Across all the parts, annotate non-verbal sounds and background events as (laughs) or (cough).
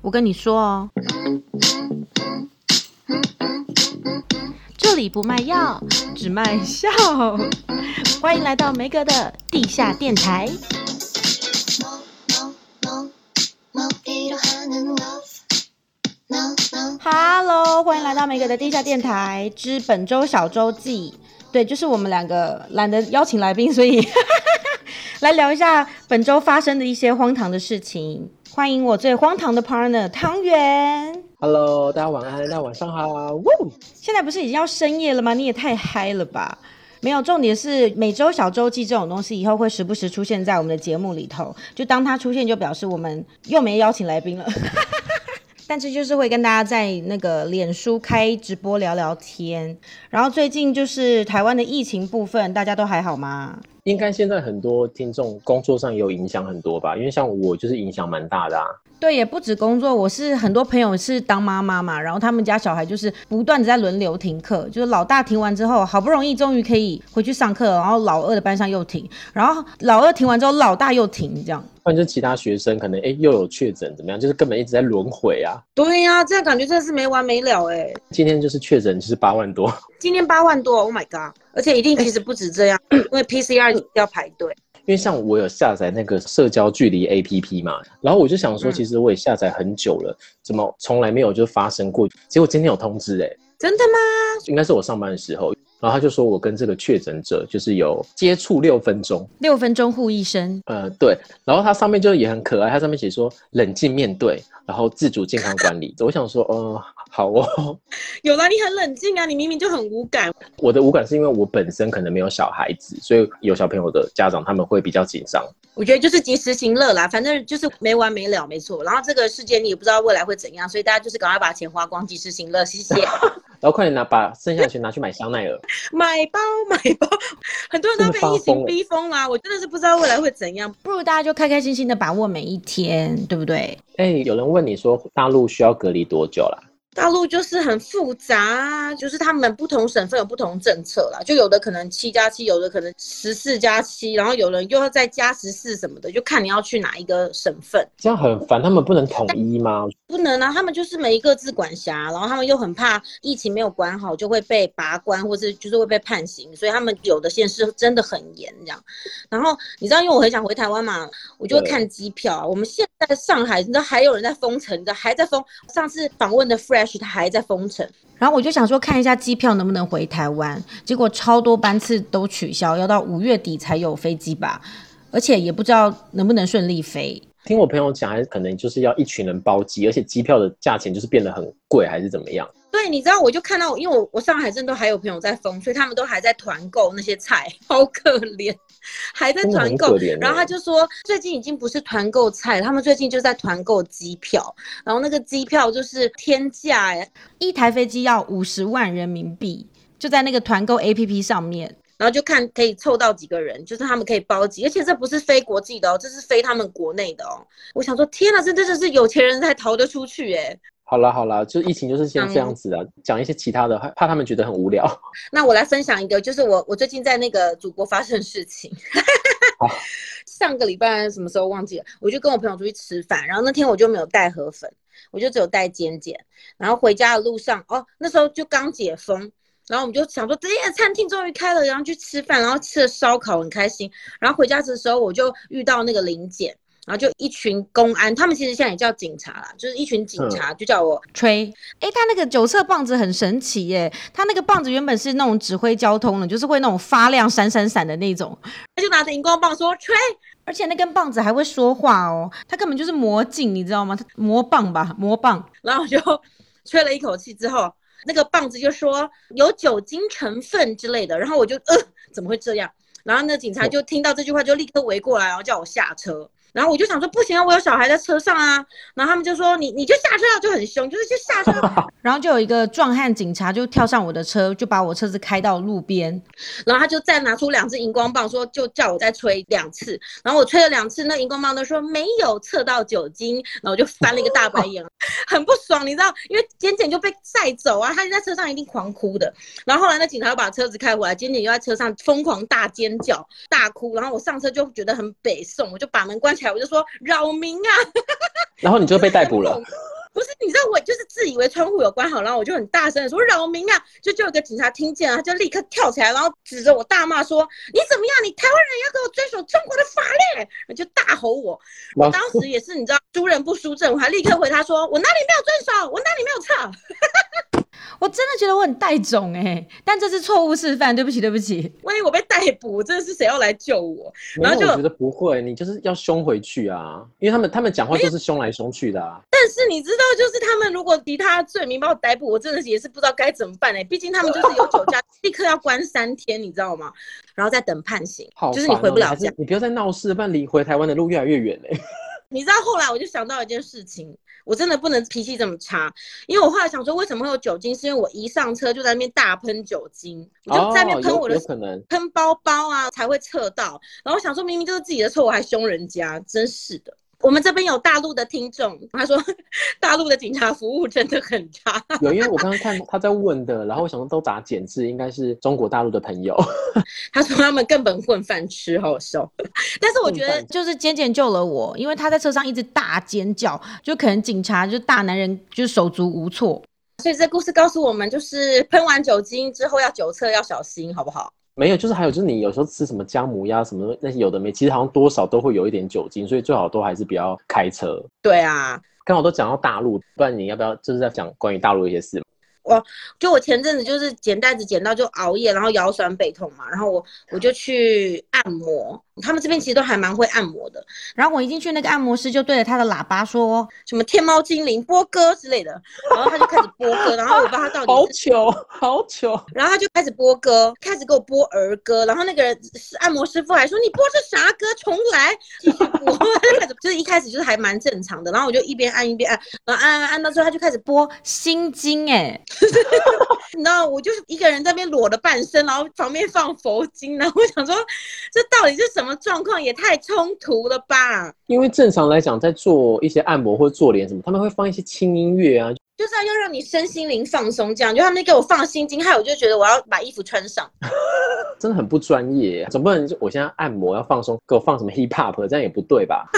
我跟你说哦，这里不卖药，只卖笑。欢迎来到梅格的地下电台。Hello，欢迎来到梅格的地下电台之本周小周记。对，就是我们两个懒得邀请来宾，所以 (laughs) 来聊一下本周发生的一些荒唐的事情。欢迎我最荒唐的 partner 汤圆。Hello，大家晚安，大家晚上好。现在不是已经要深夜了吗？你也太嗨了吧！没有，重点是每周小周记这种东西以后会时不时出现在我们的节目里头，就当它出现，就表示我们又没邀请来宾了。但是就是会跟大家在那个脸书开直播聊聊天。然后最近就是台湾的疫情部分，大家都还好吗？应该现在很多听众工作上也有影响很多吧，因为像我就是影响蛮大的啊。对，也不止工作，我是很多朋友是当妈妈嘛，然后他们家小孩就是不断的在轮流停课，就是老大停完之后，好不容易终于可以回去上课，然后老二的班上又停，然后老二停完之后，老大又停，这样。或者其他学生可能哎又有确诊怎么样，就是根本一直在轮回啊。对呀、啊，这样感觉真的是没完没了哎。今天就是确诊就是八万多。今天八万多，Oh my god！而且一定其实不止这样，因为 PCR 要排队。因为像我有下载那个社交距离 APP 嘛，然后我就想说，其实我也下载很久了，怎么从来没有就发生过？结果今天有通知哎，真的吗？应该是我上班的时候。然后他就说，我跟这个确诊者就是有接触六分钟，六分钟护一生。呃，对。然后它上面就也很可爱，它上面写说冷静面对，然后自主健康管理。我想说，呃，好哦。(laughs) 有啦，你很冷静啊，你明明就很无感。我的无感是因为我本身可能没有小孩子，所以有小朋友的家长他们会比较紧张。我觉得就是及时行乐啦，反正就是没完没了，没错。然后这个世界你也不知道未来会怎样，所以大家就是赶快把钱花光，及时行乐，谢谢。然后快点拿把剩下的钱拿去买香奈儿，买包买包，很多人都被疫情逼疯啦，我真的是不知道未来会怎样。不如大家就开开心心的把握每一天，对不对？哎、欸，有人问你说大陆需要隔离多久啦？大陆就是很复杂啊，就是他们不同省份有不同政策啦，就有的可能七加七，有的可能十四加七，然后有人又要再加十四什么的，就看你要去哪一个省份。这样很烦，他们不能统一吗？不能啊，他们就是每一个自管辖，然后他们又很怕疫情没有管好就会被拔关，或是就是会被判刑，所以他们有的县市真的很严这样。然后你知道，因为我很想回台湾嘛，我就会看机票啊。我们现在上海，你知道还有人在封城，你知道还在封。上次访问的 Fresh。他还在封城，然后我就想说看一下机票能不能回台湾，结果超多班次都取消，要到五月底才有飞机吧，而且也不知道能不能顺利飞。听我朋友讲，还是可能就是要一群人包机，而且机票的价钱就是变得很贵，还是怎么样？对，你知道，我就看到，因为我我上海真的都还有朋友在封，所以他们都还在团购那些菜，好可怜，还在团购。然后他就说，最近已经不是团购菜，他们最近就在团购机票，然后那个机票就是天价哎，一台飞机要五十万人民币，就在那个团购 APP 上面，然后就看可以凑到几个人，就是他们可以包机，而且这不是飞国际的哦，这是飞他们国内的哦。我想说，天哪，这真的是有钱人才逃得出去哎。好了好了，就疫情就是先这样子啊，讲、嗯、一些其他的，怕他们觉得很无聊。(laughs) 那我来分享一个，就是我我最近在那个祖国发生的事情。好 (laughs) 上个礼拜什么时候忘记了？我就跟我朋友出去吃饭，然后那天我就没有带河粉，我就只有带尖尖。然后回家的路上，哦，那时候就刚解封，然后我们就想说，这些餐厅终于开了，然后去吃饭，然后吃了烧烤，很开心。然后回家的时候，我就遇到那个林检。然后就一群公安，他们其实现在也叫警察啦，就是一群警察，就叫我吹。哎、嗯，他那个九色棒子很神奇耶，他那个棒子原本是那种指挥交通的，就是会那种发亮闪闪闪的那种。他就拿着荧光棒说吹，而且那根棒子还会说话哦，他根本就是魔镜，你知道吗？他魔棒吧，魔棒。然后我就 (laughs) 吹了一口气之后，那个棒子就说有酒精成分之类的，然后我就呃，怎么会这样？然后那警察就听到这句话，就立刻围过来，然后叫我下车。然后我就想说不行啊，我有小孩在车上啊。然后他们就说你你就下车啊，就很凶，就是就下车。(laughs) 然后就有一个壮汉警察就跳上我的车，就把我车子开到路边。然后他就再拿出两只荧光棒，说就叫我再吹两次。然后我吹了两次，那荧光棒都说没有测到酒精。然后我就翻了一个大白眼，(laughs) 很不爽，你知道，因为简简就被载走啊，他就在车上一定狂哭的。然后后来那警察又把车子开回来，简简又在车上疯狂大尖叫大哭。然后我上车就觉得很北宋，我就把门关起来。我就说扰民啊！然后你就被逮捕了。(laughs) 不是，你知道我就是自以为窗户有关好，然后我就很大声的说扰民啊！就就有个警察听见了，他就立刻跳起来，然后指着我大骂说：“你怎么样？你台湾人要给我遵守中国的法律！”就大吼我。我当时也是，你知道，输人不输阵，我还立刻回他说：“我哪里没有遵守？我哪里没有错？” (laughs) 我真的觉得我很带种哎、欸，但这是错误示范，对不起对不起。万一我被逮捕，真的是谁要来救我？然后就我觉得不会，你就是要凶回去啊，因为他们他们讲话就是凶来凶去的啊。但是你知道，就是他们如果敌他罪名把我逮捕，我真的是也是不知道该怎么办哎、欸。毕竟他们就是有酒驾，(laughs) 立刻要关三天，你知道吗？然后再等判刑，好、哦，就是你回不了家。你不要再闹事，不然离回台湾的路越来越远嘞、欸。(laughs) 你知道后来我就想到一件事情，我真的不能脾气这么差，因为我后来想说，为什么会有酒精？是因为我一上车就在那边大喷酒精，我就在那边喷我的，可能喷包包啊才会测到。然后我想说，明明就是自己的错，我还凶人家，真是的。我们这边有大陆的听众，他说 (laughs) 大陆的警察服务真的很差。(laughs) 有，因为我刚刚看他在问的，然后我想说都打简字，应该是中国大陆的朋友。(laughs) 他说他们根本混饭吃，好笑。但是我觉得就是简简救了我，因为他在车上一直大尖叫，就可能警察就大男人就手足无措。所以这故事告诉我们，就是喷完酒精之后要酒测要小心，好不好？没有，就是还有就是你有时候吃什么姜母鸭什么那些有的没，其实好像多少都会有一点酒精，所以最好都还是不要开车。对啊，刚好都讲到大陆，不然你要不要就是在讲关于大陆一些事？我就我前阵子就是捡袋子捡到就熬夜，然后腰酸背痛嘛，然后我我就去按摩，他们这边其实都还蛮会按摩的。然后我一进去，那个按摩师就对着他的喇叭说什么“天猫精灵播歌”之类的，然后他就开始播歌，然后我不知道他到底好糗好糗，然后他就开始播歌，开始给我播儿歌，然后那个人按摩师傅还说：“你播是啥歌？重来，继续播。(laughs) ”就是一开始就是还蛮正常的，然后我就一边按一边按，然后按按按到最后他就开始播心经，哎。(laughs) 你知道，我就是一个人在那边裸了半身，然后旁边放佛经，然后我想说，这到底是什么状况？也太冲突了吧！因为正常来讲，在做一些按摩或做脸什么，他们会放一些轻音乐啊，就是要让你身心灵放松。这样，就他们给我放心经，害我就觉得我要把衣服穿上，(laughs) 真的很不专业。总不能我现在按摩要放松，给我放什么 hip hop，这样也不对吧？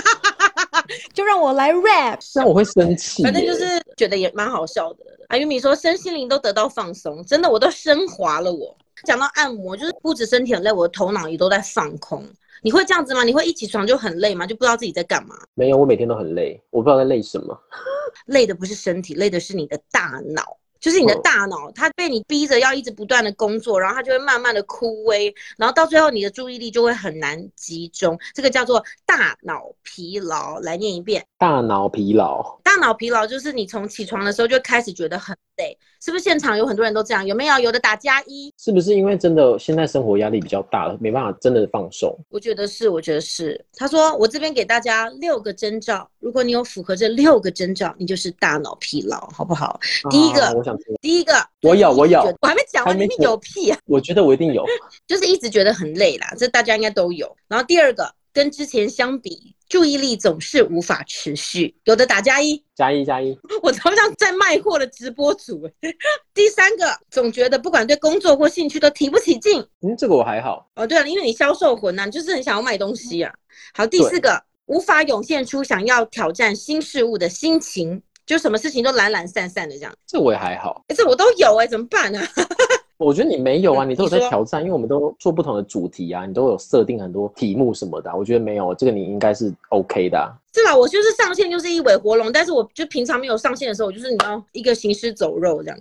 就让我来 rap，这样我会生气。反正就是觉得也蛮好笑的。阿玉米说身心灵都得到放松，真的我都升华了我。我讲到按摩，就是不止身体很累，我的头脑也都在放空。你会这样子吗？你会一起床就很累吗？就不知道自己在干嘛？没有，我每天都很累，我不知道在累什么。(laughs) 累的不是身体，累的是你的大脑。就是你的大脑，它被你逼着要一直不断的工作，然后它就会慢慢的枯萎，然后到最后你的注意力就会很难集中，这个叫做大脑疲劳。来念一遍，大脑疲劳。大脑疲劳就是你从起床的时候就开始觉得很累，是不是？现场有很多人都这样，有没有？有的打加一。是不是因为真的现在生活压力比较大了，没办法真的放松？我觉得是，我觉得是。他说我这边给大家六个征兆，如果你有符合这六个征兆，你就是大脑疲劳，好不好？啊、第一个。我想第一个，我有，我有，我还没讲完，你有屁啊！我觉得我一定有，(laughs) 就是一直觉得很累啦，这大家应该都有。然后第二个，跟之前相比，注意力总是无法持续，有的打加一，加一加一，(laughs) 我好像在卖货的直播主。第三个，总觉得不管对工作或兴趣都提不起劲。嗯，这个我还好。哦，对了，因为你销售魂呐、啊，你就是很想要卖东西啊。好，第四个，无法涌现出想要挑战新事物的心情。就什么事情都懒懒散散的这样，这我也还好，这我都有哎、欸，怎么办呢、啊？我觉得你没有啊，你都有在挑战，因为我们都做不同的主题啊，你都有设定很多题目什么的、啊。我觉得没有，这个你应该是 OK 的、啊。是吧？我就是上线就是一尾活龙，但是我就平常没有上线的时候，我就是你要一个行尸走肉这样。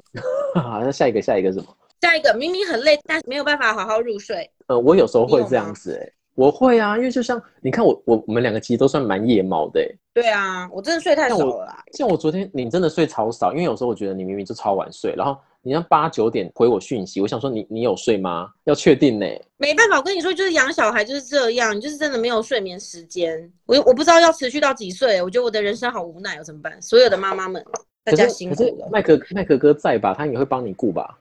(laughs) 好，那下一个下一个是什么？下一个明明很累，但是没有办法好好入睡。呃，我有时候会这样子哎、欸。我会啊，因为就像你看我我我们两个其实都算蛮夜猫的、欸。对啊，我真的睡太少了啦。像我昨天，你真的睡超少，因为有时候我觉得你明明就超晚睡，然后你要八九点回我讯息，我想说你你有睡吗？要确定呢、欸。没办法，我跟你说，就是养小孩就是这样，你就是真的没有睡眠时间。我我不知道要持续到几岁，我觉得我的人生好无奈，哦怎么办？所有的妈妈们，大家辛苦了。麦克麦克哥在吧？他也会帮你顾吧？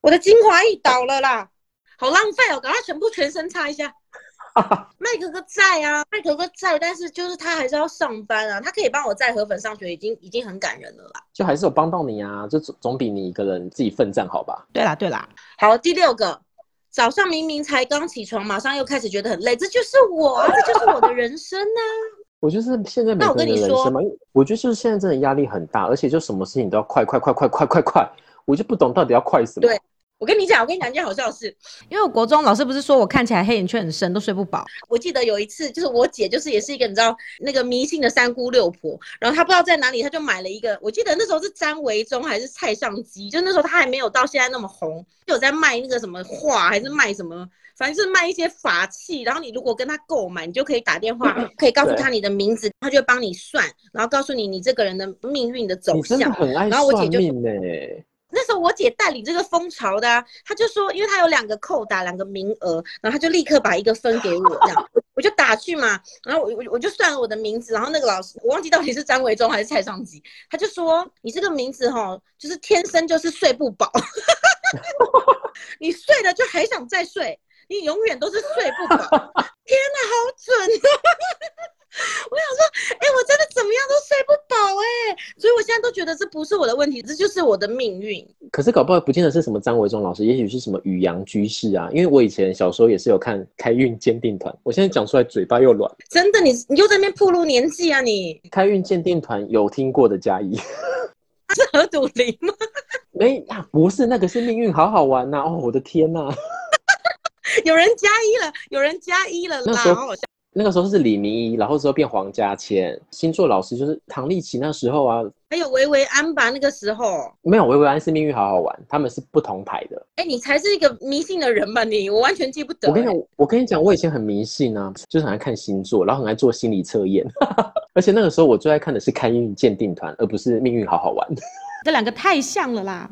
我的精华液倒了啦，好浪费哦，赶快全部全身擦一下。(laughs) 麦哥哥在啊，麦哥哥在，但是就是他还是要上班啊。他可以帮我载河粉上学，已经已经很感人了啦。就还是有帮到你啊，就总总比你一个人自己奋战好吧？对啦对啦。好，第六个，早上明明才刚起床，马上又开始觉得很累，这就是我啊，这就是我的人生啊。(laughs) 我就是现在每个人的人生嘛，我觉得就是现在真的压力很大，而且就什么事情都要快快快快快快快，我就不懂到底要快什么。对。我跟你讲，我跟你讲一件好笑的事，因为我国中老师不是说我看起来黑眼圈很深，都睡不饱。我记得有一次，就是我姐就是也是一个你知道那个迷信的三姑六婆，然后她不知道在哪里，她就买了一个，我记得那时候是詹维忠还是蔡尚基，就那时候她还没有到现在那么红，就有在卖那个什么画还是卖什么，反正就是卖一些法器，然后你如果跟她购买，你就可以打电话，(laughs) 可以告诉她你的名字，她就会帮你算，然后告诉你你这个人的命运的走向。然后我姐就。那时候我姐带领这个风潮的、啊，她就说，因为她有两个扣打两个名额，然后她就立刻把一个分给我，这样我就打去嘛，然后我我我就算了我的名字，然后那个老师我忘记到底是张维忠还是蔡尚基，他就说你这个名字哈，就是天生就是睡不饱，(laughs) 你睡了就还想再睡，你永远都是睡不饱，(laughs) 天哪，好准啊！我想说，哎、欸，我真的怎么样都睡不饱哎，所以我现在都觉得这不是我的问题，这就是我的命运。可是搞不好不见得是什么张维忠老师，也许是什么宇阳居士啊。因为我以前小时候也是有看开运鉴定团，我现在讲出来嘴巴又软。真的，你你又在那边暴露年纪啊你？开运鉴定团有听过的加一，(laughs) 是何笃林吗？(laughs) 没啊，不是，那个是命运好好玩呐、啊！哦，我的天呐、啊，(laughs) 有人加一了，有人加一了啦，好好笑。那个时候是李明一，然后之后变黄家千，星座老师就是唐立淇那时候啊，还有维维安吧，那个时候没有维维安是命运好好玩，他们是不同台的。哎、欸，你才是一个迷信的人吧你？我完全记不得、欸。我跟你讲，我跟你讲，我以前很迷信啊，就是很爱看星座，然后很爱做心理测验，(laughs) 而且那个时候我最爱看的是开运鉴定团，而不是命运好好玩。这两个太像了啦！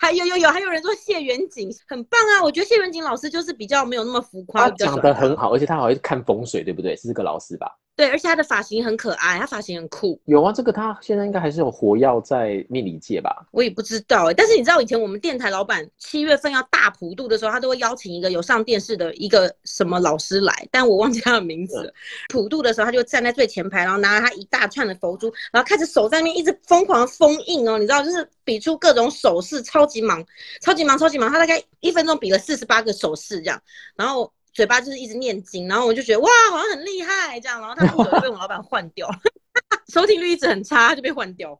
还有有有，还有人说谢远景很棒啊！我觉得谢远景老师就是比较没有那么浮夸，他讲的很好，而且他好像是看风水，对不对？是这个老师吧？对，而且他的发型很可爱，他发型很酷。有啊，这个他现在应该还是有活跃在命理界吧？我也不知道哎、欸，但是你知道以前我们电台老板七月份要大普渡的时候，他都会邀请一个有上电视的一个什么老师来，但我忘记他的名字了。普渡的时候，他就站在最前排，然后拿了他一大串的佛珠，然后开始手在那边一直疯狂封印哦，你知道，就是比出各种手势，超级忙，超级忙，超级忙。他大概一分钟比了四十八个手势这样，然后。嘴巴就是一直念经，然后我就觉得哇，好像很厉害这样，然后他不久就被我老板换掉，(laughs) 收听率一直很差，就被换掉。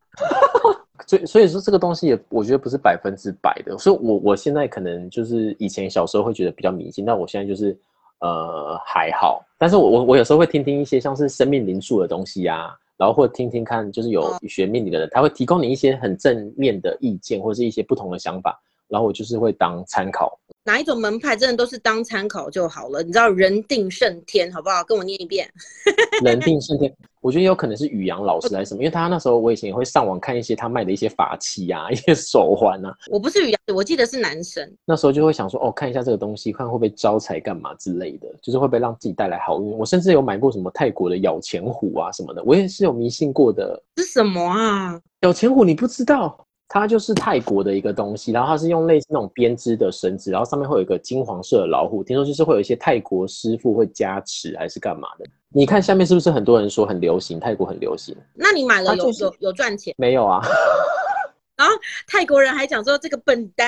(laughs) 所以所以说这个东西也我觉得不是百分之百的，所以我我现在可能就是以前小时候会觉得比较迷信，但我现在就是呃还好，但是我我我有时候会听听一些像是生命灵数的东西呀、啊，然后或者听听看就是有学命理的人，他会提供你一些很正面的意见或者是一些不同的想法，然后我就是会当参考。哪一种门派真的都是当参考就好了，你知道人定胜天好不好？跟我念一遍。(laughs) 人定胜天，我觉得有可能是宇阳老师还是什么，因为他那时候我以前也会上网看一些他卖的一些法器啊，(laughs) 一些手环啊。我不是宇阳，我记得是男神。那时候就会想说，哦，看一下这个东西，看会不会招财干嘛之类的，就是会不会让自己带来好运。我甚至有买过什么泰国的咬钱虎啊什么的，我也是有迷信过的。是什么啊？咬钱虎你不知道？它就是泰国的一个东西，然后它是用类似那种编织的绳子，然后上面会有一个金黄色的老虎，听说就是会有一些泰国师傅会加持还是干嘛的？你看下面是不是很多人说很流行，泰国很流行？那你买了有、就是、有有赚钱？没有啊。(laughs) 然后泰国人还讲说这个笨蛋，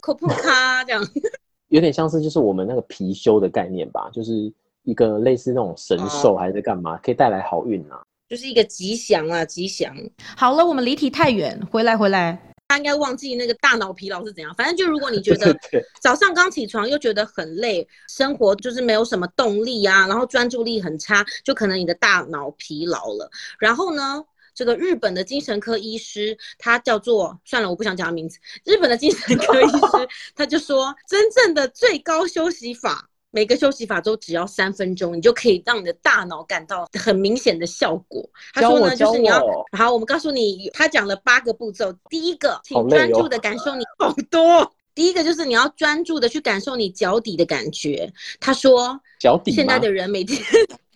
科普卡这样，(laughs) 有点像是就是我们那个貔貅的概念吧，就是一个类似那种神兽还是干嘛，可以带来好运啊。就是一个吉祥啊，吉祥。好了，我们离题太远，回来回来。他应该忘记那个大脑疲劳是怎样。反正就如果你觉得 (laughs) 早上刚起床又觉得很累，生活就是没有什么动力啊，然后专注力很差，就可能你的大脑疲劳了。然后呢，这个日本的精神科医师，他叫做算了，我不想讲他名字。日本的精神科医师 (laughs) 他就说，真正的最高休息法。每个休息法都只要三分钟，你就可以让你的大脑感到很明显的效果。他说呢，就是你要好，我们告诉你，他讲了八个步骤。第一个，请专注的感受你好多。第一个就是你要专注的去感受你脚底的感觉。他说，脚底。现在的人每天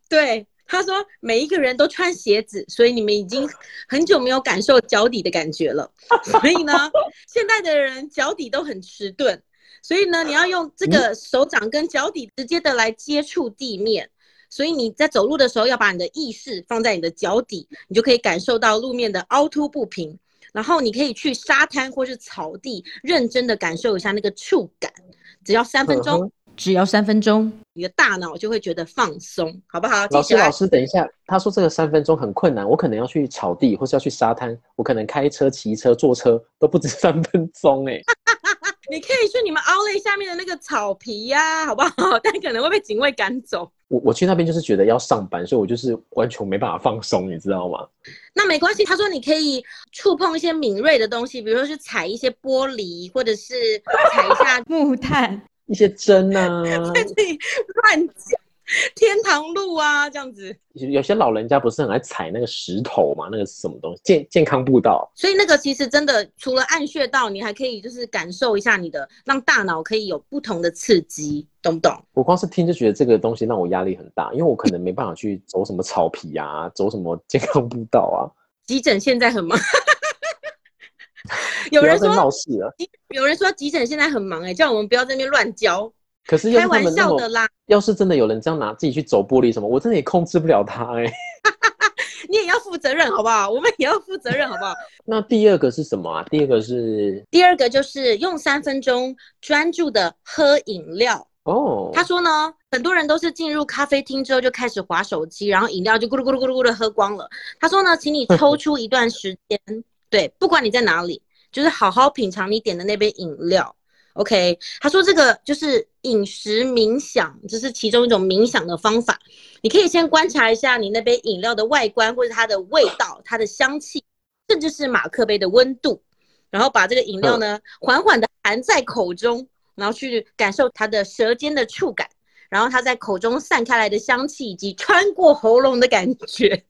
对他说，每一个人都穿鞋子，所以你们已经很久没有感受脚底的感觉了。所以呢，现在的人脚底都很迟钝。所以呢，你要用这个手掌跟脚底直接的来接触地面，所以你在走路的时候要把你的意识放在你的脚底，你就可以感受到路面的凹凸不平。然后你可以去沙滩或是草地，认真的感受一下那个触感，只要三分钟。只要三分钟，你的大脑就会觉得放松，好不好？老师，老师，等一下，他说这个三分钟很困难，我可能要去草地，或是要去沙滩，我可能开车、骑车、坐车都不止 (laughs) 三分钟哎。你可以去你们 Outlet 下面的那个草皮呀、啊，好不好？(laughs) 但可能会被警卫赶走。我我去那边就是觉得要上班，所以我就是完全没办法放松，你知道吗？那没关系，他说你可以触碰一些敏锐的东西，比如说去踩一些玻璃，或者是踩一下 (laughs) 木炭，一些针啊，在这里乱讲。(laughs) 天堂路啊，这样子，有些老人家不是很爱踩那个石头嘛？那个是什么东西？健健康步道。所以那个其实真的，除了按穴道，你还可以就是感受一下你的，让大脑可以有不同的刺激，懂不懂？我光是听就觉得这个东西让我压力很大，因为我可能没办法去走什么草皮啊，走什么健康步道啊。急诊现在很忙，(laughs) 有人说闹事了，有人说急诊现在很忙，哎，叫我们不要在那边乱教。可是开玩笑的啦！要是真的有人这样拿自己去走玻璃什么，我真的也控制不了他哎、欸。(laughs) 你也要负责任好不好？我们也要负责任好不好？(laughs) 那第二个是什么啊？第二个是第二个就是用三分钟专注的喝饮料哦。他说呢，很多人都是进入咖啡厅之后就开始划手机，然后饮料就咕噜咕噜咕噜咕噜喝光了。他说呢，请你抽出一段时间，(laughs) 对，不管你在哪里，就是好好品尝你点的那杯饮料。OK，他说这个就是饮食冥想，这是其中一种冥想的方法。你可以先观察一下你那杯饮料的外观，或者它的味道、它的香气，甚至是马克杯的温度，然后把这个饮料呢缓缓的含在口中，然后去感受它的舌尖的触感，然后它在口中散开来的香气以及穿过喉咙的感觉。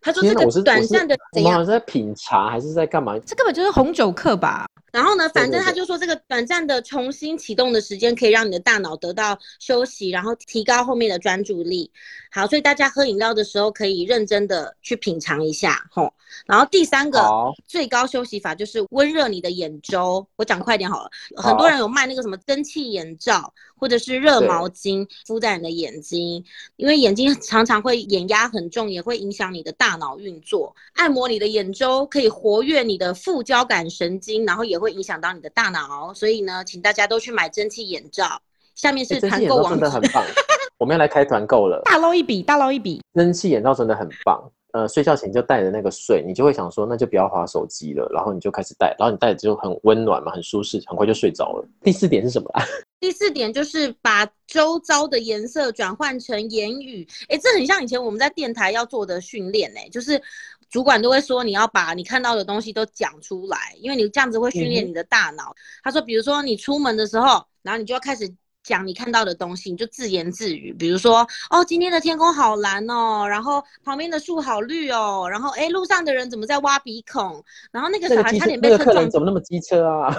他说这个短暂的怎样？我是在品茶还是在干嘛？这根本就是红酒课吧。然后呢，反正他就说这个短暂的重新启动的时间，可以让你的大脑得到休息，然后提高后面的专注力。好，所以大家喝饮料的时候可以认真的去品尝一下，吼。然后第三个最高休息法就是温热你的眼周。我讲快点好了，很多人有卖那个什么蒸汽眼罩，或者是热毛巾敷在你的眼睛，因为眼睛常常会眼压很重，也会影响你的大脑运作。按摩你的眼周可以活跃你的副交感神经，然后也会。影响到你的大脑，所以呢，请大家都去买蒸汽眼罩。下面是团购网真的很棒，(laughs) 我们要来开团购了，大捞一笔，大捞一笔。蒸汽眼罩真的很棒，呃，睡觉前就带着那个睡，你就会想说，那就不要划手机了，然后你就开始戴，然后你戴着就很温暖嘛，很舒适，很快就睡着了。第四点是什么？啊第四点就是把周遭的颜色转换成言语，哎，这很像以前我们在电台要做的训练，哎，就是。主管都会说，你要把你看到的东西都讲出来，因为你这样子会训练你的大脑。他说，比如说你出门的时候，然后你就要开始讲你看到的东西，你就自言自语，比如说，哦，今天的天空好蓝哦，然后旁边的树好绿哦，然后哎，路上的人怎么在挖鼻孔，然后那个小孩差点被车撞，怎么那么机车啊？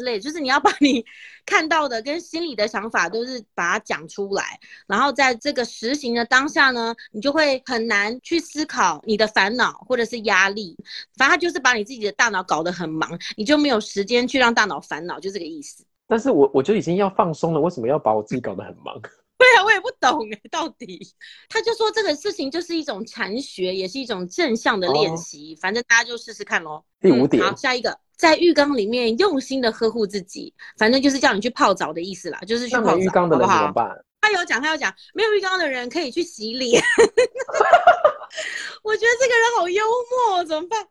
之类，就是你要把你 (laughs) 看到的跟心里的想法都是把它讲出来，然后在这个实行的当下呢，你就会很难去思考你的烦恼或者是压力，反正就是把你自己的大脑搞得很忙，你就没有时间去让大脑烦恼，就这个意思。但是我我就已经要放松了，为什么要把我自己搞得很忙？对啊，我也不懂哎，到底他就说这个事情就是一种禅学，也是一种正向的练习，哦、反正大家就试试看喽。第五点、嗯，好，下一个。在浴缸里面用心的呵护自己，反正就是叫你去泡澡的意思啦，就是去泡澡，浴缸的人怎么办？好？他有讲，他有讲，没有浴缸的人可以去洗脸。(laughs) 我觉得这个人好幽默，怎么办？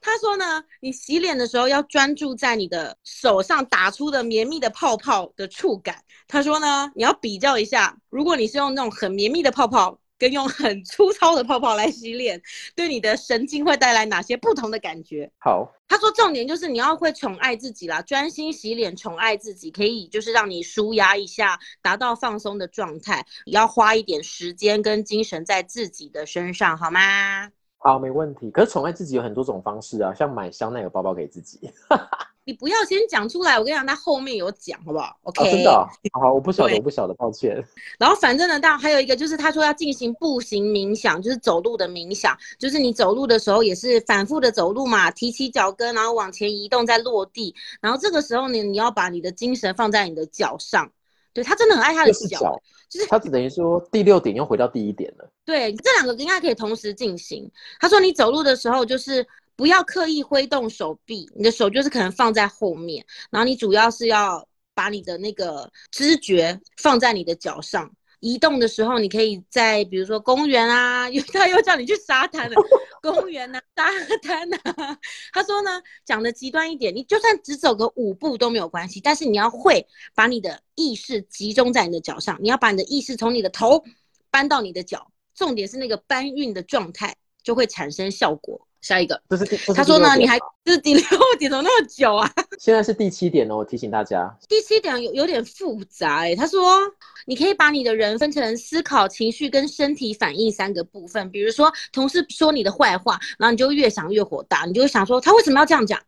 他说呢，你洗脸的时候要专注在你的手上打出的绵密的泡泡的触感。他说呢，你要比较一下，如果你是用那种很绵密的泡泡。跟用很粗糙的泡泡来洗脸，对你的神经会带来哪些不同的感觉？好，他说重点就是你要会宠爱自己啦，专心洗脸，宠爱自己，可以就是让你舒压一下，达到放松的状态。也要花一点时间跟精神在自己的身上，好吗？好，没问题。可是宠爱自己有很多种方式啊，像买香奈儿包包给自己。(laughs) 你不要先讲出来，我跟你讲，他后面有讲，好不好？OK，、哦、真的、哦，好，我不晓得，我不晓得，抱歉。(laughs) 然后反正呢，当然还有一个就是，他说要进行步行冥想，就是走路的冥想，就是你走路的时候也是反复的走路嘛，提起脚跟，然后往前移动，再落地，然后这个时候呢，你要把你的精神放在你的脚上。对，他真的很爱他的脚，脚就是他只等于说第六点又回到第一点了。对，这两个应该可以同时进行。他说你走路的时候就是不要刻意挥动手臂，你的手就是可能放在后面，然后你主要是要把你的那个知觉放在你的脚上。移动的时候，你可以在比如说公园啊，(laughs) 又他又叫你去沙滩了，(laughs) 公园啊，沙滩啊。(laughs) 他说呢，讲的极端一点，你就算只走个五步都没有关系，但是你要会把你的意识集中在你的脚上，你要把你的意识从你的头搬到你的脚，重点是那个搬运的状态就会产生效果。下一个，这是，他说呢，你还这是第六点，怎么那么久啊？(laughs) 现在是第七点哦，我提醒大家，第七点有有点复杂哎、欸。他说，你可以把你的人分成思考、情绪跟身体反应三个部分。比如说，同事说你的坏话，然后你就越想越火大，你就想说，他为什么要这样讲？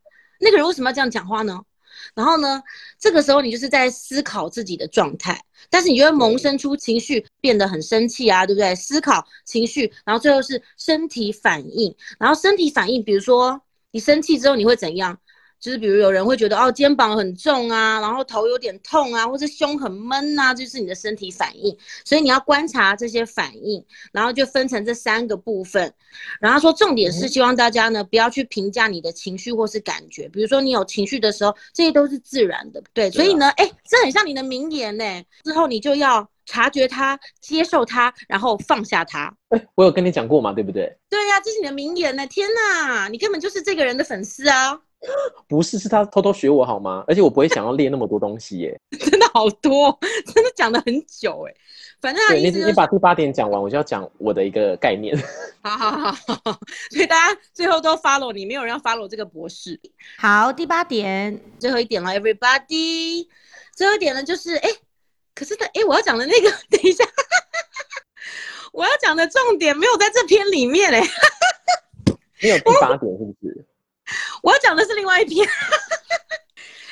那个人为什么要这样讲话呢？然后呢，这个时候你就是在思考自己的状态，但是你就会萌生出情绪，变得很生气啊，对不对？思考情绪，然后最后是身体反应，然后身体反应，比如说你生气之后你会怎样？就是比如有人会觉得哦，肩膀很重啊，然后头有点痛啊，或者胸很闷啊，就是你的身体反应。所以你要观察这些反应，然后就分成这三个部分。然后说重点是希望大家呢不要去评价你的情绪或是感觉，比如说你有情绪的时候，这些都是自然的，对。所以呢，哎，这很像你的名言呢。之后你就要察觉它，接受它，然后放下它。哎，我有跟你讲过嘛，对不对？对呀，这是你的名言呢。天哪，你根本就是这个人的粉丝啊！(laughs) 不是，是他偷偷学我好吗？而且我不会想要列那么多东西耶，(laughs) 真的好多，(laughs) 真的讲了很久哎。反正他意思、就是、你你把第八点讲完，我就要讲我的一个概念。好好好好，所以大家最后都 follow 你，没有人要 follow 这个博士。好，第八点，最后一点了，everybody。最后一点呢，就是哎，可是他哎，我要讲的那个，等一下，我要讲的重点没有在这篇里面哎。没有第八点是不是？我要讲的是另外一篇，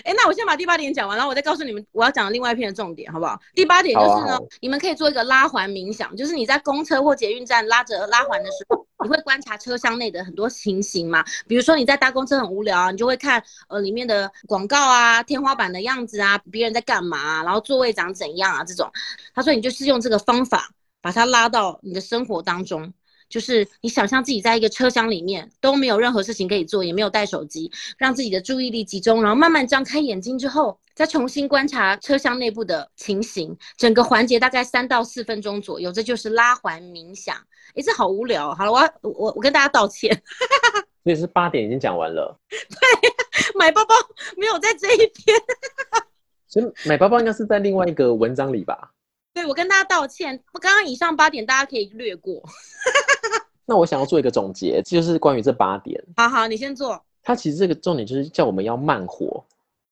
哎、欸，那我先把第八点讲完，然后我再告诉你们我要讲的另外一篇的重点，好不好？第八点就是呢，你们可以做一个拉环冥想，就是你在公车或捷运站拉着拉环的时候，你会观察车厢内的很多情形嘛？比如说你在搭公车很无聊啊，你就会看呃里面的广告啊、天花板的样子啊、别人在干嘛、啊，然后座位长怎样啊这种。他说你就是用这个方法把它拉到你的生活当中。就是你想象自己在一个车厢里面都没有任何事情可以做，也没有带手机，让自己的注意力集中，然后慢慢张开眼睛之后，再重新观察车厢内部的情形。整个环节大概三到四分钟左右，这就是拉环冥想。哎，这好无聊。好了，我要我我跟大家道歉。(laughs) 所以是八点已经讲完了。(laughs) 对，买包包没有在这一篇。(laughs) 所以买包包应该是在另外一个文章里吧？对，我跟大家道歉。我刚刚以上八点大家可以略过。(laughs) 那我想要做一个总结，就是关于这八点。好好，你先做。它其实这个重点就是叫我们要慢活。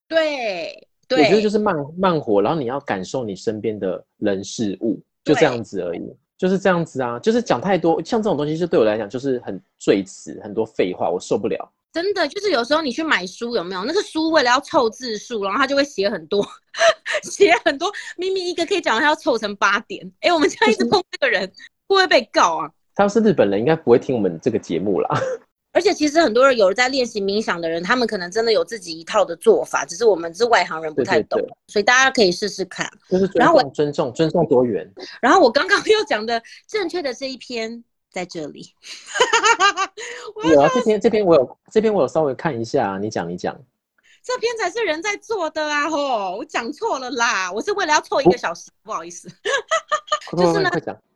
对对，我觉得就是慢慢活，然后你要感受你身边的人事物，就这样子而已，就是这样子啊。就是讲太多，像这种东西，就对我来讲就是很赘词，很多废话，我受不了。真的，就是有时候你去买书，有没有那个书为了要凑字数，然后他就会写很多，(laughs) 写很多，明明一个可以讲，他要凑成八点。哎、欸，我们这样一直碰这个人，会不会被告啊？他要是日本人，应该不会听我们这个节目啦。(laughs) 而且其实很多人有在练习冥想的人，他们可能真的有自己一套的做法，只是我们是外行人不太懂，对对对，所以大家可以试试看。就是尊重，然后我尊重尊重多元。然后我刚刚 (laughs) 又讲的正确的这一篇在这里。(laughs) 有啊，这边这边我有这边我有稍微看一下，你讲一讲。这篇才是人在做的啊！吼，我讲错了啦，我是为了要凑一个小时，哦、不好意思。就是呢，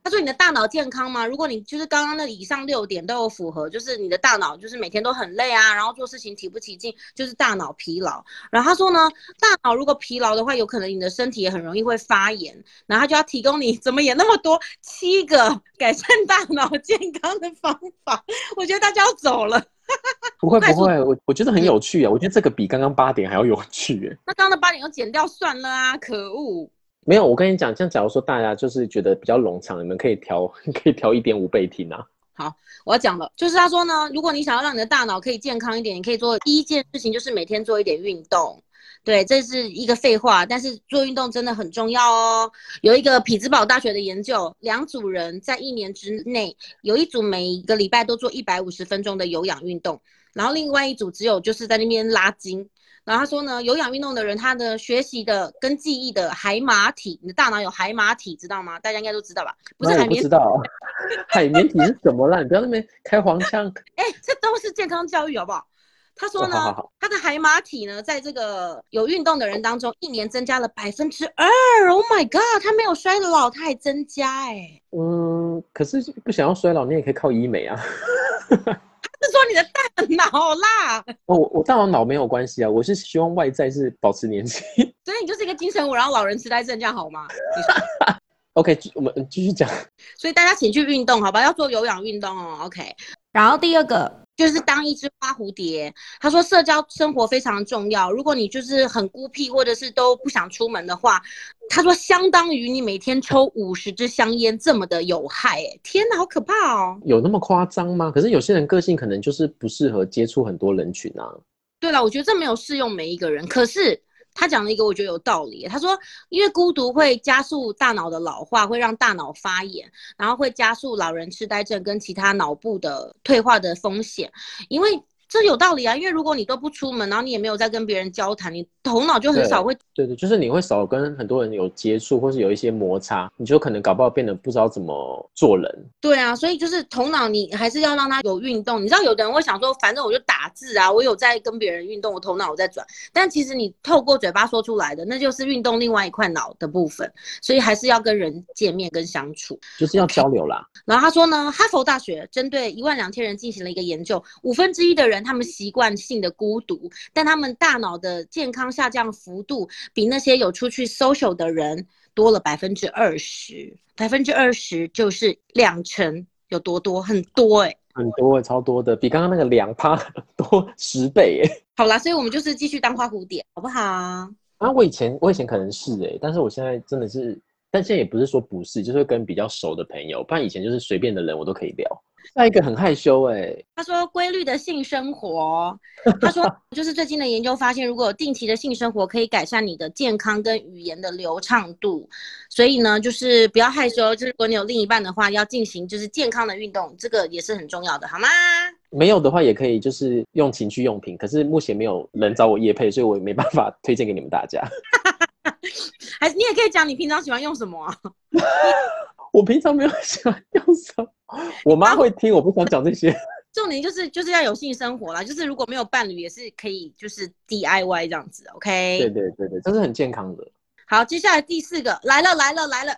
他说你的大脑健康吗？如果你就是刚刚那以上六点都有符合，就是你的大脑就是每天都很累啊，然后做事情提不起劲，就是大脑疲劳。然后他说呢，大脑如果疲劳的话，有可能你的身体也很容易会发炎。然后他就要提供你怎么也那么多七个改善大脑健康的方法。我觉得大家要走了。不 (laughs) 会不会，我我觉得很有趣啊！我觉得这个比刚刚八点还要有趣哎。那刚刚的八点又剪掉算了啊！可恶。没有，我跟你讲，像假如说大家就是觉得比较冗长，你们可以调 (laughs) 可以调一点五倍听啊。好，我要讲了，就是他说呢，如果你想要让你的大脑可以健康一点，你可以做第一件事情就是每天做一点运动。对，这是一个废话，但是做运动真的很重要哦。有一个匹兹堡大学的研究，两组人在一年之内，有一组每一个礼拜都做一百五十分钟的有氧运动，然后另外一组只有就是在那边拉筋。然后他说呢，有氧运动的人，他的学习的跟记忆的海马体，你的大脑有海马体，知道吗？大家应该都知道吧？不是海绵体，不知道海绵体是什么啦？你不要那边开黄腔。(laughs) 哎，这都是健康教育，好不好？他说呢，他的海马体呢，在这个有运动的人当中，一年增加了百分之二。Oh my god，他没有衰老，他还增加哎。嗯，可是不想要衰老，你也可以靠医美啊。(laughs) 他是说你的大脑啦。哦，我我大脑脑没有关系啊，我是希望外在是保持年轻。(laughs) 所以你就是一个精神我，然后老人痴呆症，这样好吗？OK，我们继续讲。所以大家请去运动，好吧？要做有氧运动哦。OK，然后第二个。就是当一只花蝴蝶，他说社交生活非常重要。如果你就是很孤僻，或者是都不想出门的话，他说相当于你每天抽五十支香烟这么的有害。哎，天哪，好可怕哦！有那么夸张吗？可是有些人个性可能就是不适合接触很多人群啊。对了，我觉得这没有适用每一个人。可是。他讲了一个我觉得有道理，他说，因为孤独会加速大脑的老化，会让大脑发炎，然后会加速老人痴呆症跟其他脑部的退化的风险，因为。这有道理啊，因为如果你都不出门，然后你也没有在跟别人交谈，你头脑就很少会。对对，就是你会少跟很多人有接触，或是有一些摩擦，你就可能搞不好变得不知道怎么做人。对啊，所以就是头脑你还是要让他有运动。你知道有的人会想说，反正我就打字啊，我有在跟别人运动，我头脑我在转。但其实你透过嘴巴说出来的，那就是运动另外一块脑的部分。所以还是要跟人见面跟相处，就是要交流啦。Okay. 然后他说呢，哈佛大学针对一万两千人进行了一个研究，五分之一的人。他们习惯性的孤独，但他们大脑的健康下降幅度比那些有出去 social 的人多了百分之二十，百分之二十就是两成，有多多？很多哎、欸，很多哎、欸，超多的，比刚刚那个两趴多十倍哎、欸。好啦，所以我们就是继续当花蝴蝶，好不好？啊，我以前我以前可能是哎、欸，但是我现在真的是，但现在也不是说不是，就是跟比较熟的朋友，不然以前就是随便的人我都可以聊。下一个很害羞哎、欸，他说规律的性生活，(laughs) 他说就是最近的研究发现，如果有定期的性生活，可以改善你的健康跟语言的流畅度。所以呢，就是不要害羞，就是如果你有另一半的话，要进行就是健康的运动，这个也是很重要的，好吗？没有的话也可以，就是用情趣用品。可是目前没有人找我夜配，所以我也没办法推荐给你们大家。(laughs) 还是你也可以讲你平常喜欢用什么啊？(laughs) 我平常没有 (laughs) 喜欢用什么。(laughs) 我妈会听，我不想讲这些。(laughs) 重点就是就是要有性生活啦，就是如果没有伴侣也是可以，就是 DIY 这样子，OK？对对对对，这是很健康的。好，接下来第四个来了来了来了，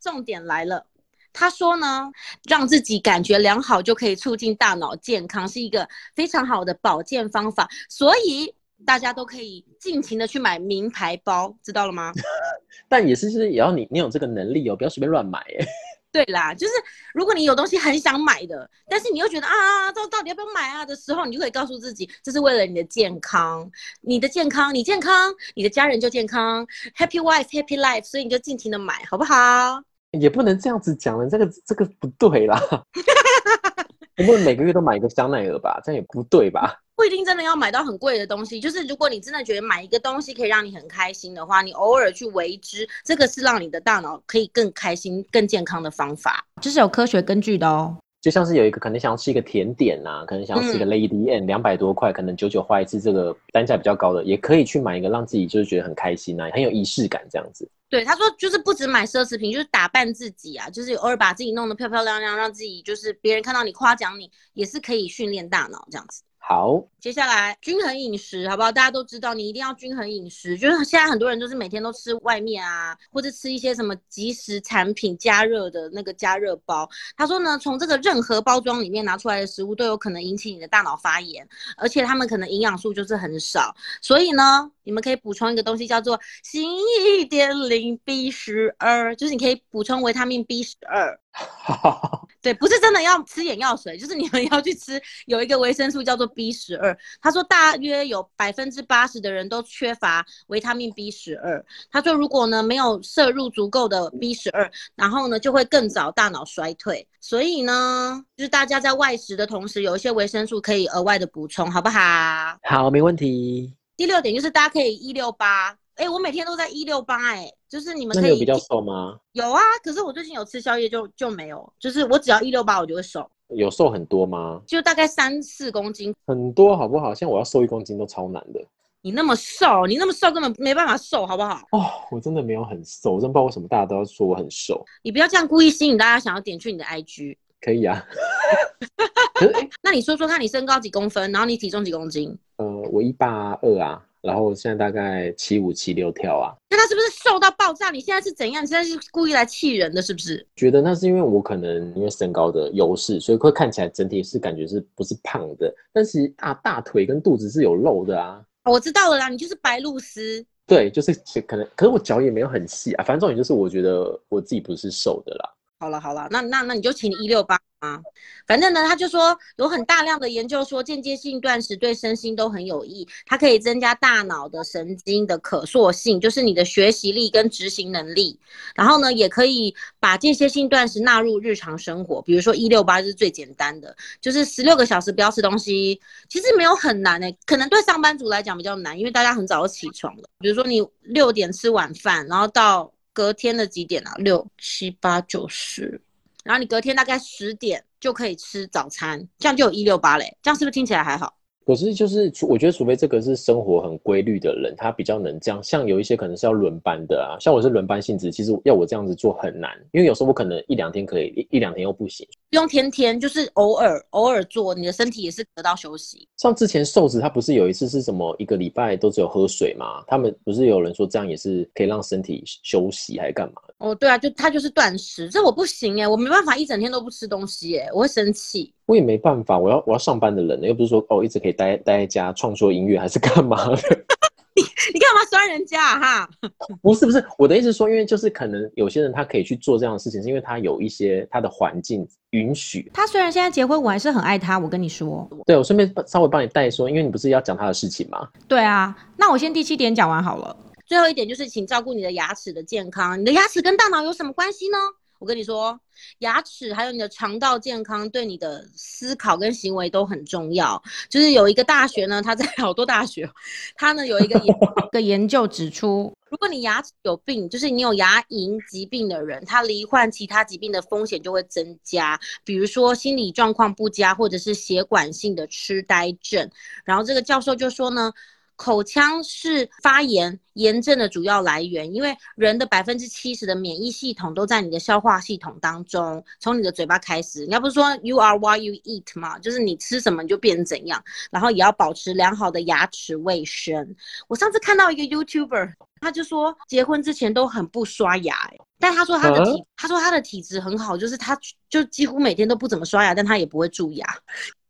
重点来了。他说呢，让自己感觉良好就可以促进大脑健康，是一个非常好的保健方法，所以大家都可以尽情的去买名牌包，知道了吗？(laughs) 但也是就是也要你你有这个能力哦，不要随便乱买哎。(laughs) 对啦，就是如果你有东西很想买的，但是你又觉得啊，这到底要不要买啊的时候，你就可以告诉自己，这是为了你的健康，你的健康，你健康，你的家人就健康，Happy wife, happy life，所以你就尽情的买，好不好？也不能这样子讲了，这个这个不对啦。(laughs) 我们每个月都买一个香奈儿吧，这样也不对吧？不一定真的要买到很贵的东西，就是如果你真的觉得买一个东西可以让你很开心的话，你偶尔去为之，这个是让你的大脑可以更开心、更健康的方法，这是有科学根据的哦。就像是有一个可能想要吃一个甜点呐、啊，可能想要吃一个 Lady M，两百多块，可能九九花一次，这个单价比较高的，也可以去买一个，让自己就是觉得很开心呐、啊，很有仪式感这样子。对，他说就是不止买奢侈品，就是打扮自己啊，就是偶尔把自己弄得漂漂亮亮，让自己就是别人看到你夸奖你，也是可以训练大脑这样子。好，接下来均衡饮食，好不好？大家都知道，你一定要均衡饮食。就是现在很多人都是每天都吃外面啊，或者吃一些什么即食产品加热的那个加热包。他说呢，从这个任何包装里面拿出来的食物都有可能引起你的大脑发炎，而且他们可能营养素就是很少。所以呢，你们可以补充一个东西叫做新一点零 B 十二，就是你可以补充维他命 B 十二。(laughs) 对，不是真的要吃眼药水，就是你们要去吃有一个维生素叫做 B 十二。他说大约有百分之八十的人都缺乏维他命 B 十二。他说如果呢没有摄入足够的 B 十二，然后呢就会更早大脑衰退。所以呢，就是大家在外食的同时，有一些维生素可以额外的补充，好不好？好，没问题。第六点就是大家可以一六八。哎，我每天都在一六八，哎，就是你们可以。比较瘦吗？有啊，可是我最近有吃宵夜就就没有，就是我只要一六八我就会瘦。有瘦很多吗？就大概三四公斤。很多好不好？像我要瘦一公斤都超难的。你那么瘦，你那么瘦根本没办法瘦，好不好？哦，我真的没有很瘦，我真不知道为什么大家都要说我很瘦。你不要这样故意吸引大家想要点去你的 IG。可以啊。(laughs) 那你说说看你身高几公分，然后你体重几公斤？呃，我一八二啊，然后现在大概七五七六跳啊。那他是不是瘦到爆炸？你现在是怎样？你现在是故意来气人的，是不是？觉得那是因为我可能因为身高的优势，所以会看起来整体是感觉是不是胖的，但是啊大腿跟肚子是有肉的啊。我知道了啦，你就是白露丝。对，就是可能，可是我脚也没有很细啊。反正重点就是我觉得我自己不是瘦的啦。好了好了，那那那你就请一六八啊。反正呢，他就说有很大量的研究说间接性断食对身心都很有益，它可以增加大脑的神经的可塑性，就是你的学习力跟执行能力。然后呢，也可以把间歇性断食纳入日常生活，比如说一六八是最简单的，就是十六个小时不要吃东西，其实没有很难诶、可能对上班族来讲比较难，因为大家很早就起床了。比如说你六点吃晚饭，然后到隔天的几点啊？六七八九十，然后你隔天大概十点就可以吃早餐，这样就有一六八嘞，这样是不是听起来还好？可是就是，我觉得除非这个是生活很规律的人，他比较能这样。像有一些可能是要轮班的啊，像我是轮班性质，其实要我这样子做很难，因为有时候我可能一两天可以，一一两天又不行。不用天天，就是偶尔偶尔做，你的身体也是得到休息。像之前瘦子他不是有一次是什么一个礼拜都只有喝水吗？他们不是有人说这样也是可以让身体休息还是干嘛？哦，对啊，就他就是断食，这我不行哎，我没办法一整天都不吃东西哎，我会生气。我也没办法，我要我要上班的人呢，又不是说哦一直可以待待在家创作音乐还是干嘛的？你你干嘛酸人家啊哈？(laughs) 不是不是，我的意思说，因为就是可能有些人他可以去做这样的事情，是因为他有一些他的环境允许。他虽然现在结婚，我还是很爱他。我跟你说，对，我顺便稍微帮你带说，因为你不是要讲他的事情吗？对啊，那我先第七点讲完好了。最后一点就是，请照顾你的牙齿的健康。你的牙齿跟大脑有什么关系呢？我跟你说，牙齿还有你的肠道健康，对你的思考跟行为都很重要。就是有一个大学呢，他在好多大学，他呢有一个研 (laughs) 个研究指出，如果你牙齿有病，就是你有牙龈疾病的人，他罹患其他疾病的风险就会增加，比如说心理状况不佳，或者是血管性的痴呆症。然后这个教授就说呢。口腔是发炎炎症的主要来源，因为人的百分之七十的免疫系统都在你的消化系统当中，从你的嘴巴开始。人家不是说 you are what you eat 嘛？就是你吃什么你就变成怎样，然后也要保持良好的牙齿卫生。我上次看到一个 YouTuber，他就说结婚之前都很不刷牙，但他说他的体，啊、他说他的体质很好，就是他就几乎每天都不怎么刷牙，但他也不会蛀牙。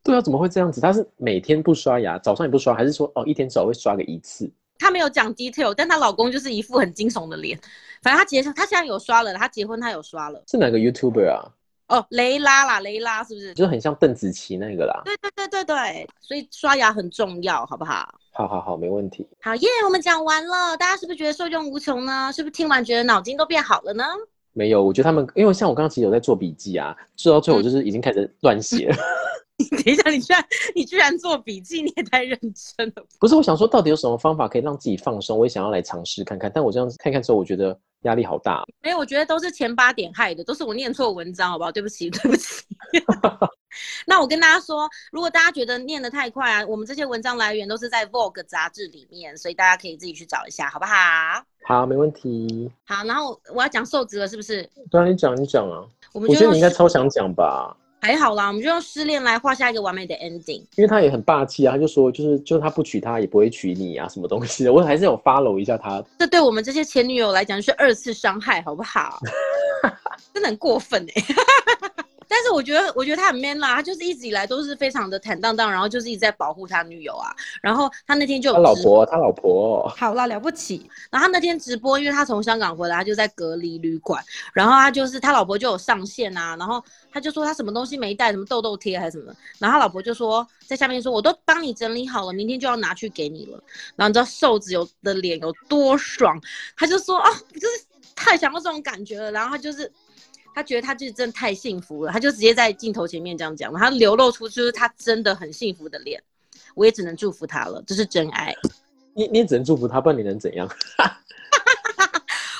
对啊，怎么会这样子？他是每天不刷牙，早上也不刷，还是说哦，一天至少会刷个一次？她没有讲 detail，但她老公就是一副很惊悚的脸。反正她结，她现在有刷了，她结婚她有刷了。是哪个 YouTuber 啊？哦，雷拉啦，雷拉是不是？就是很像邓紫棋那个啦。对对对对对，所以刷牙很重要，好不好？好好好，没问题。好耶，yeah, 我们讲完了，大家是不是觉得受用无穷呢？是不是听完觉得脑筋都变好了呢？没有，我觉得他们，因为像我刚刚其实有在做笔记啊，做到最后就是已经开始乱写了。嗯你 (laughs) 等一下，你居然你居然做笔记，你也太认真了。不是，我想说，到底有什么方法可以让自己放松？我也想要来尝试看看。但我这样子看看之后，我觉得压力好大。没有，我觉得都是前八点害的，都是我念错文章，好不好？对不起，(laughs) 对不起。那我跟大家说，如果大家觉得念得太快啊，我们这些文章来源都是在 Vogue 杂志里面，所以大家可以自己去找一下，好不好？好，没问题。好，然后我要讲瘦子了，是不是？对啊，你讲，你讲啊。我们我觉得你应该超想讲吧。还好啦，我们就用失恋来画下一个完美的 ending。因为他也很霸气啊，他就说就是就是他不娶她也不会娶你啊，什么东西的，我还是有 follow 一下他。这对我们这些前女友来讲是二次伤害，好不好？(laughs) 真的很过分哎、欸。我觉得，我觉得他很 man 啦，他就是一直以来都是非常的坦荡荡，然后就是一直在保护他女友啊。然后他那天就他老婆，他老婆好啦了不起。然后他那天直播，因为他从香港回来，他就在隔离旅馆。然后他就是他老婆就有上线啊，然后他就说他什么东西没带，什么痘痘贴还是什么。然后他老婆就说在下面说，我都帮你整理好了，明天就要拿去给你了。然后你知道瘦子有的脸有多爽，他就说啊，就是太想要这种感觉了。然后他就是。他觉得他就是真的太幸福了，他就直接在镜头前面这样讲，他流露出就是他真的很幸福的脸，我也只能祝福他了，这是真爱。你你只能祝福他，不然你能怎样？(laughs)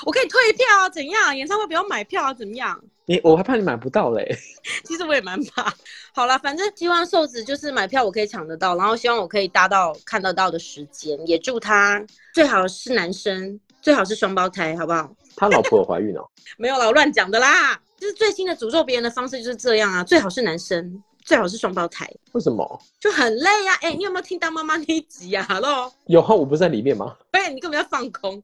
我可以退票啊，怎样？演唱会不要买票啊，怎么样？你我还怕你买不到嘞。(laughs) 其实我也蛮怕。好了，反正希望瘦子就是买票我可以抢得到，然后希望我可以搭到看得到的时间，也祝他最好是男生，最好是双胞胎，好不好？他老婆有怀孕哦？(laughs) 没有啦，我乱讲的啦。就是最新的诅咒别人的方式就是这样啊，最好是男生，最好是双胞胎。为什么？就很累呀、啊。哎、欸，你有没有听到妈妈那一集呀、啊、？Hello，有啊，我不是在里面吗？哎，你根本要放空。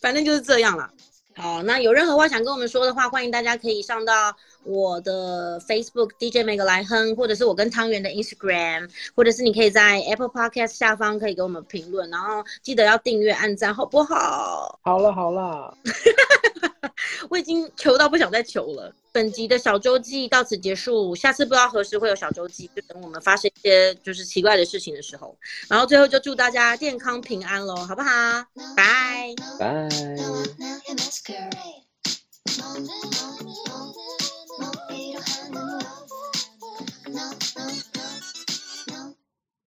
反正就是这样啦。好，那有任何话想跟我们说的话，欢迎大家可以上到我的 Facebook DJ 梅格来哼，或者是我跟汤圆的 Instagram，或者是你可以在 Apple Podcast 下方可以给我们评论，然后记得要订阅、按赞，好不好？好了好了，(laughs) 我已经求到不想再求了。本集的小周记到此结束，下次不知道何时会有小周记，就等我们发生一些就是奇怪的事情的时候。然后最后就祝大家健康平安喽，好不好？拜拜。拜。